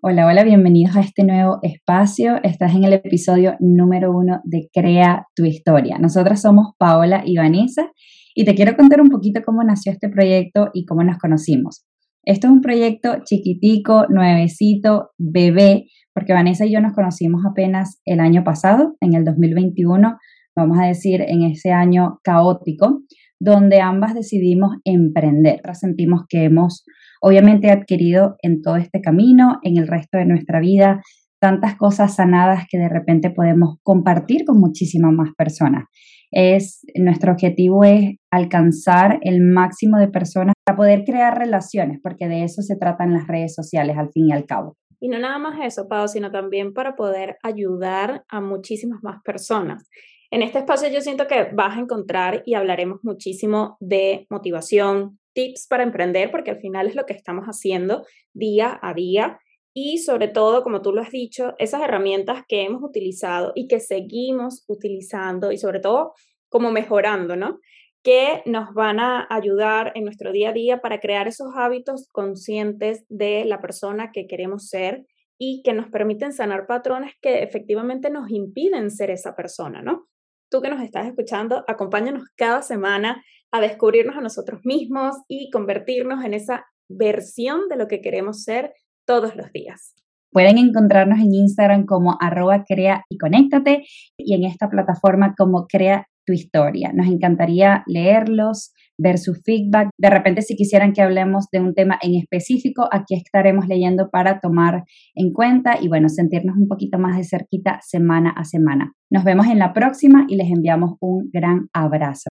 Hola, hola, bienvenidos a este nuevo espacio. Estás en el episodio número uno de Crea tu historia. Nosotras somos Paola y Vanessa y te quiero contar un poquito cómo nació este proyecto y cómo nos conocimos. Esto es un proyecto chiquitico, nuevecito, bebé, porque Vanessa y yo nos conocimos apenas el año pasado, en el 2021, vamos a decir, en ese año caótico, donde ambas decidimos emprender. Sentimos que hemos obviamente adquirido en todo este camino, en el resto de nuestra vida, tantas cosas sanadas que de repente podemos compartir con muchísimas más personas. Es, nuestro objetivo es alcanzar el máximo de personas para poder crear relaciones, porque de eso se tratan las redes sociales al fin y al cabo. Y no nada más eso, Pau, sino también para poder ayudar a muchísimas más personas. En este espacio yo siento que vas a encontrar y hablaremos muchísimo de motivación, tips para emprender, porque al final es lo que estamos haciendo día a día. Y sobre todo, como tú lo has dicho, esas herramientas que hemos utilizado y que seguimos utilizando y sobre todo como mejorando, ¿no? Que nos van a ayudar en nuestro día a día para crear esos hábitos conscientes de la persona que queremos ser y que nos permiten sanar patrones que efectivamente nos impiden ser esa persona, ¿no? Tú que nos estás escuchando, acompáñanos cada semana a descubrirnos a nosotros mismos y convertirnos en esa versión de lo que queremos ser todos los días. Pueden encontrarnos en Instagram como arroba crea y conéctate y en esta plataforma como crea tu historia. Nos encantaría leerlos, ver su feedback. De repente, si quisieran que hablemos de un tema en específico, aquí estaremos leyendo para tomar en cuenta y bueno, sentirnos un poquito más de cerquita semana a semana. Nos vemos en la próxima y les enviamos un gran abrazo.